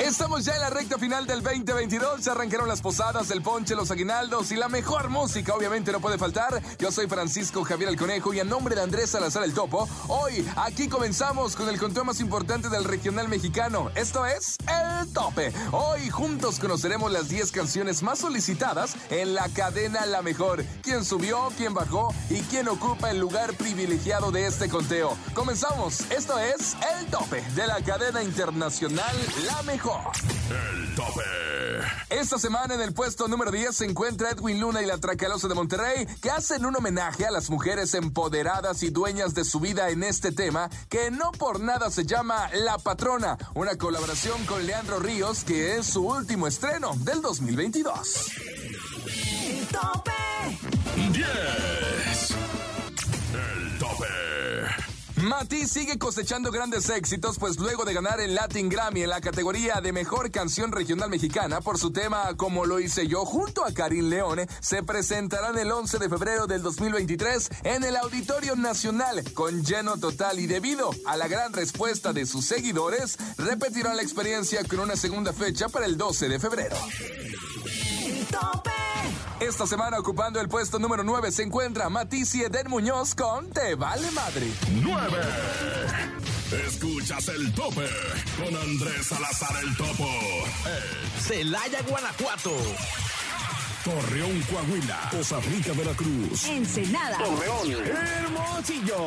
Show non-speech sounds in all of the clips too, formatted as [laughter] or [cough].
Estamos ya en la recta final del 2022. Se arrancaron las posadas, el ponche, los aguinaldos y la mejor música, obviamente, no puede faltar. Yo soy Francisco Javier el Conejo y a nombre de Andrés Salazar el Topo, hoy aquí comenzamos con el conteo más importante del regional mexicano. Esto es El Tope. Hoy juntos conoceremos las 10 canciones más solicitadas en la cadena La Mejor. ¿Quién subió, quién bajó y quién ocupa el lugar privilegiado de este conteo? Comenzamos. Esto es El Tope de la cadena internacional La Mejor. El tope. Esta semana en el puesto número 10 se encuentra Edwin Luna y la Tracalosa de Monterrey, que hacen un homenaje a las mujeres empoderadas y dueñas de su vida en este tema, que no por nada se llama La Patrona, una colaboración con Leandro Ríos, que es su último estreno del 2022. El tope. 10. Mati sigue cosechando grandes éxitos, pues luego de ganar el Latin Grammy en la categoría de Mejor Canción Regional Mexicana por su tema Como lo hice yo junto a Karim Leone, se presentarán el 11 de febrero del 2023 en el Auditorio Nacional con lleno total y debido a la gran respuesta de sus seguidores, repetirán la experiencia con una segunda fecha para el 12 de febrero. Esta semana ocupando el puesto número 9 se encuentra Matici Eden Muñoz con Te Vale Madre. 9. Escuchas el tope con Andrés Salazar el Topo. Celaya, Guanajuato. Torreón, Coahuila. Costa Rica, Veracruz. Ensenada. Hermosillo.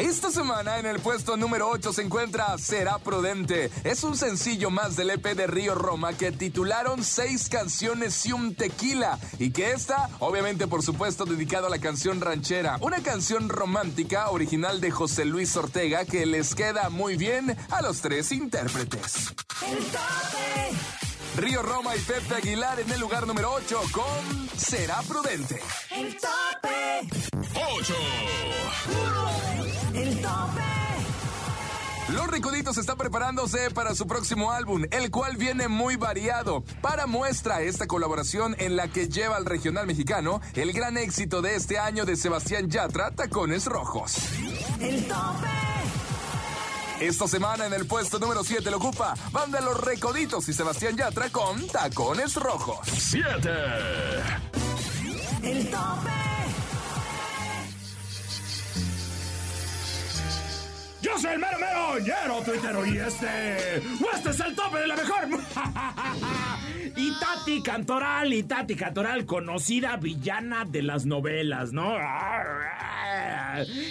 Esta semana en el puesto número 8 se encuentra Será Prudente. Es un sencillo más del EP de Río Roma que titularon Seis canciones y un tequila. Y que esta, obviamente por supuesto, dedicado a la canción ranchera. Una canción romántica original de José Luis Ortega que les queda muy bien a los tres intérpretes. El tope. Río Roma y Pepe Aguilar en el lugar número 8 con Será Prudente. El tope. 8. Los Ricuditos están preparándose para su próximo álbum, el cual viene muy variado. Para muestra esta colaboración en la que lleva al regional mexicano el gran éxito de este año de Sebastián Yatra, Tacones Rojos. El tope. Esta semana en el puesto número 7 lo ocupa Banda Los Recoditos y Sebastián Yatra con Tacones Rojos. 7. El tope. Soy el mero mero ñero tuitero y este. Este es el tope de la mejor. [laughs] y Tati Cantoral, y Tati Cantoral, conocida villana de las novelas, ¿no?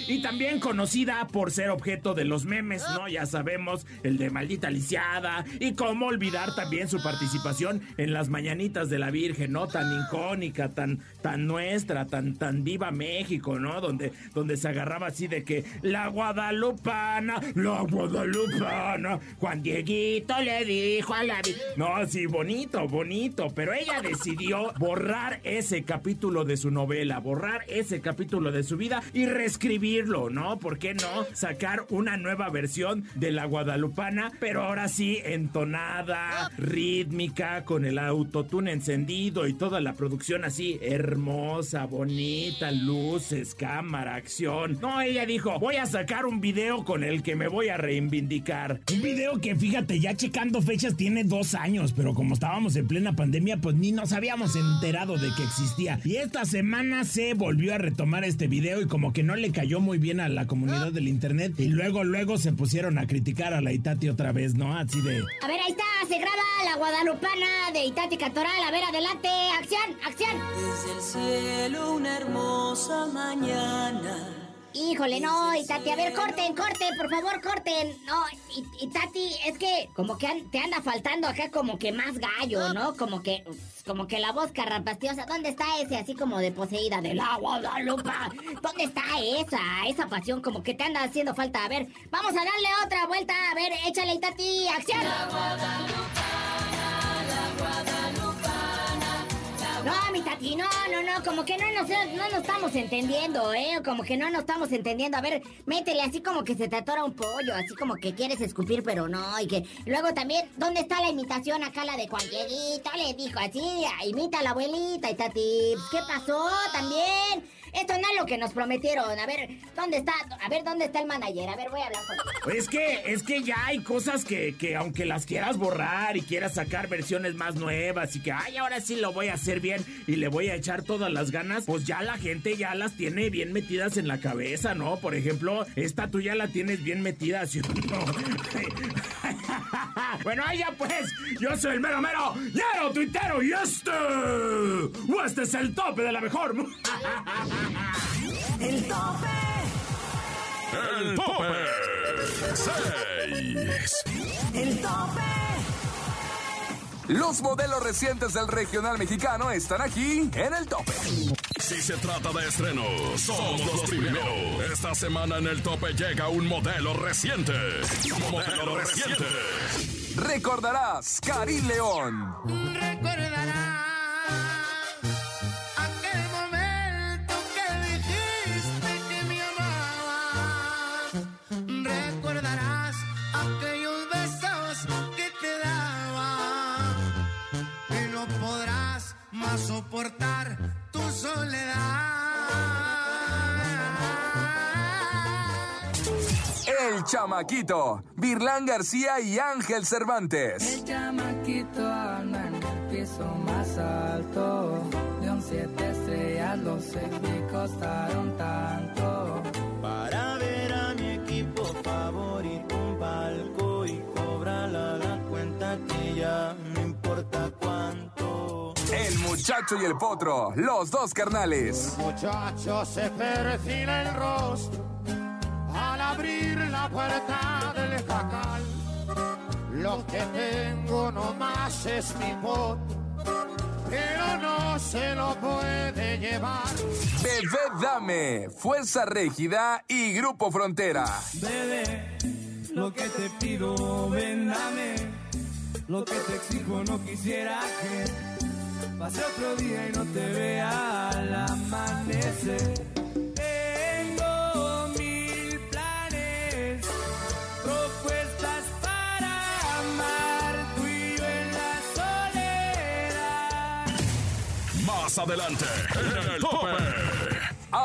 Y también conocida por ser objeto de los memes, ¿no? Ya sabemos, el de maldita lisiada. Y cómo olvidar también su participación en las mañanitas de la Virgen, ¿no? Tan icónica, tan, tan nuestra, tan, tan viva México, ¿no? Donde, donde se agarraba así de que la Guadalupana, la Guadalupana, Juan Dieguito le dijo a la... vi-". No, sí, bonito, bonito, pero ella decidió borrar ese capítulo de su novela, borrar ese capítulo de su vida y reescribirlo, ¿no? ¿Por qué no sacar una nueva versión de la Guadalupana, pero ahora sí entonada, rítmica, con el autotune encendido y toda la producción así hermosa, bonita, luces, cámara, acción. No, ella dijo, voy a sacar un video con el que me voy a reivindicar. Un video que, fíjate, ya checando fechas tiene dos años, pero como estábamos en plena pandemia, pues ni nos habíamos enterado de que existía. Y esta semana se volvió a retomar este video y como que no le cayó muy bien a la comunidad del internet. Y luego, luego se pusieron a criticar a la Itati otra vez, ¿no? Así de... A ver, ahí está, se graba la guadalupana de Itati Catoral. A ver, adelante, acción, acción. Desde el cielo una hermosa mañana. Híjole, no, Itati, a ver, corten, corten, por favor, corten. No, y, Itati, es que como que an- te anda faltando acá como que más gallo, ¿no? Como que, como que la voz carrapastiosa. ¿Dónde está ese así como de poseída del agua, Guadalupe? ¿Dónde está esa, esa pasión como que te anda haciendo falta? A ver, vamos a darle otra vuelta. A ver, échale, Itati, acción. No, mi tati, no, no, no, como que no nos, no nos estamos entendiendo, ¿eh? Como que no nos estamos entendiendo. A ver, métele así como que se te atora un pollo, así como que quieres escupir, pero no. Y que luego también, ¿dónde está la imitación acá, la de Juan? Le dijo así, imita a la abuelita y tati, ¿qué pasó también? Esto no es lo que nos prometieron. A ver, ¿dónde está? A ver, ¿dónde está el manager? A ver, voy a hablar con Es que, es que ya hay cosas que, que aunque las quieras borrar y quieras sacar versiones más nuevas y que, ay, ahora sí lo voy a hacer bien y le voy a echar todas las ganas, pues ya la gente ya las tiene bien metidas en la cabeza, ¿no? Por ejemplo, esta tú ya la tienes bien metida, ¿sí o no? [laughs] bueno, ahí ya pues, yo soy el mero mero, ñero tuitero y este, o este es el tope de la mejor. [laughs] El tope. El tope. 6. El tope. Los modelos recientes del regional mexicano están aquí en el tope. Si se trata de estrenos, somos los primeros. Esta semana en el tope llega un modelo reciente. Modelo reciente. Recordarás Karim León. Recordarás más soportar tu soledad. El Chamaquito. Virlán García y Ángel Cervantes. El chamaquito anda en el piso más alto. De un siete estrellas los seis me costaron tanto. El muchacho y el potro. Los dos carnales. Muchacho se perfila el rostro al abrir la puerta del jacal. Lo que tengo nomás es mi voto, pero no se lo puede llevar. Bebé Dame. Fuerza Régida y Grupo Frontera. Bebé, lo que te pido, ven dame. Lo que te exijo no quisiera que pase otro día y no te vea al amanecer. Tengo mil planes, propuestas para amar, tú y yo en la soledad. Más adelante, en el tope.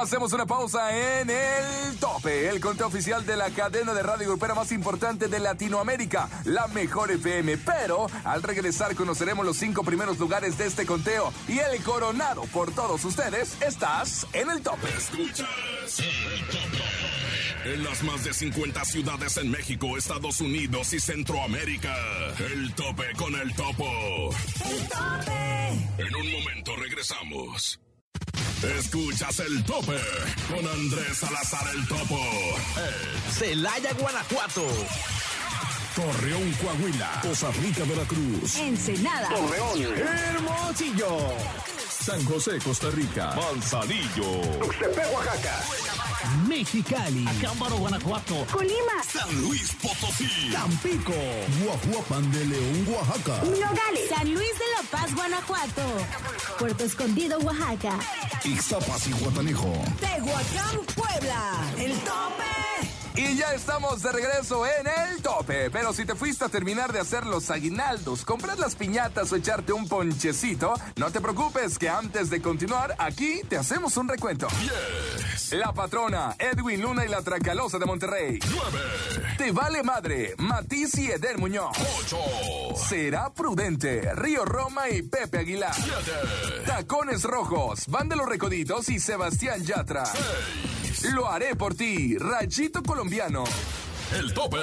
Hacemos una pausa en el tope, el conteo oficial de la cadena de radio grupera más importante de Latinoamérica, la Mejor FM. Pero al regresar conoceremos los cinco primeros lugares de este conteo y el coronado por todos ustedes. Estás en el tope. Escuchas el tope. En las más de 50 ciudades en México, Estados Unidos y Centroamérica. El tope con el topo. El tope. En un momento regresamos. Escuchas el tope con Andrés Salazar el topo. Celaya, Guanajuato. Torreón, Coahuila. Costa Rica, Veracruz. Ensenada. Hermosillo. San José, Costa Rica. Manzanillo. Mexicali. Acámbaro, Guanajuato. Colima. San Luis Potosí. Tampico. Guajuapan de León, Oaxaca. Nogales. San Luis de la Paz, Guanajuato. Puerto Escondido, Oaxaca. Ixtapas y Guatanejo. Tehuacán, Puebla. El tope. Y ya estamos de regreso en el tope. Pero si te fuiste a terminar de hacer los aguinaldos, comprar las piñatas o echarte un ponchecito, no te preocupes que antes de continuar, aquí te hacemos un recuento. Yes. 10. La Patrona, Edwin Luna y la Tracalosa de Monterrey. 9. Te vale madre, Matiz y Eder Muñoz. 8. Será prudente, Río Roma y Pepe Aguilar. 7. Tacones Rojos, Van de los Recoditos y Sebastián Yatra. 6. Lo haré por ti, Rayito Colombiano. El tope.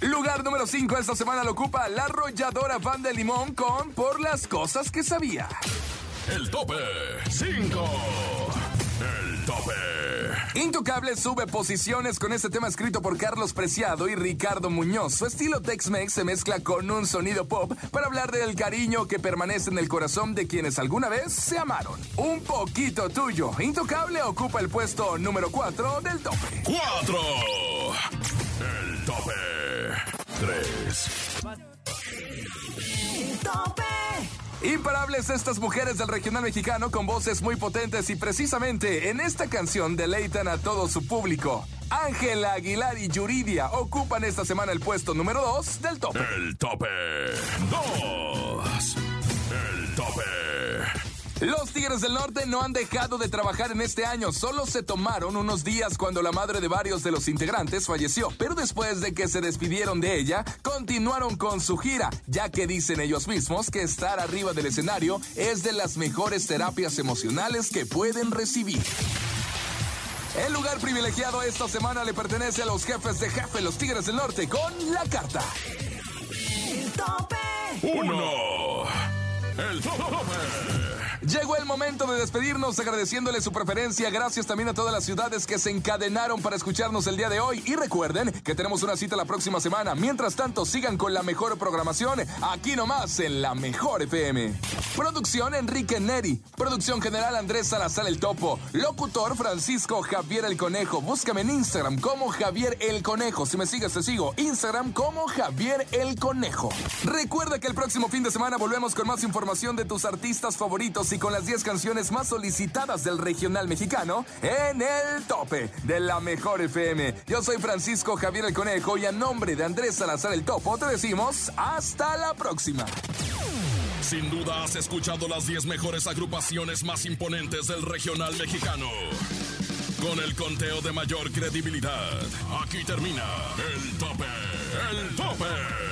Lugar número 5 esta semana lo ocupa la arrolladora Van de Limón con Por las cosas que sabía. El tope. 5. El tope. Intocable sube posiciones con este tema escrito por Carlos Preciado y Ricardo Muñoz. Su estilo Tex-Mex se mezcla con un sonido pop para hablar del cariño que permanece en el corazón de quienes alguna vez se amaron. Un poquito tuyo. Intocable ocupa el puesto número 4 del tope. 4. El tope. 3. Tope. Imparables estas mujeres del regional mexicano con voces muy potentes y precisamente en esta canción deleitan a todo su público. Ángela Aguilar y Yuridia ocupan esta semana el puesto número 2 del tope. El tope. 2. Los Tigres del Norte no han dejado de trabajar en este año, solo se tomaron unos días cuando la madre de varios de los integrantes falleció, pero después de que se despidieron de ella, continuaron con su gira, ya que dicen ellos mismos que estar arriba del escenario es de las mejores terapias emocionales que pueden recibir. El lugar privilegiado esta semana le pertenece a los jefes de jefe, los Tigres del Norte, con la carta. El tope. 1. El tope. Llegó el momento de despedirnos agradeciéndole su preferencia. Gracias también a todas las ciudades que se encadenaron para escucharnos el día de hoy. Y recuerden que tenemos una cita la próxima semana. Mientras tanto, sigan con la mejor programación aquí nomás en la Mejor FM. Producción Enrique Neri. Producción general Andrés Salazar el Topo. Locutor Francisco Javier el Conejo. Búscame en Instagram como Javier el Conejo. Si me sigues, te sigo. Instagram como Javier el Conejo. Recuerda que el próximo fin de semana volvemos con más información de tus artistas favoritos y con las 10 canciones más solicitadas del regional mexicano en el tope de la mejor FM. Yo soy Francisco Javier el Conejo y a nombre de Andrés Salazar el Topo te decimos hasta la próxima. Sin duda has escuchado las 10 mejores agrupaciones más imponentes del regional mexicano. Con el conteo de mayor credibilidad, aquí termina el tope, el tope.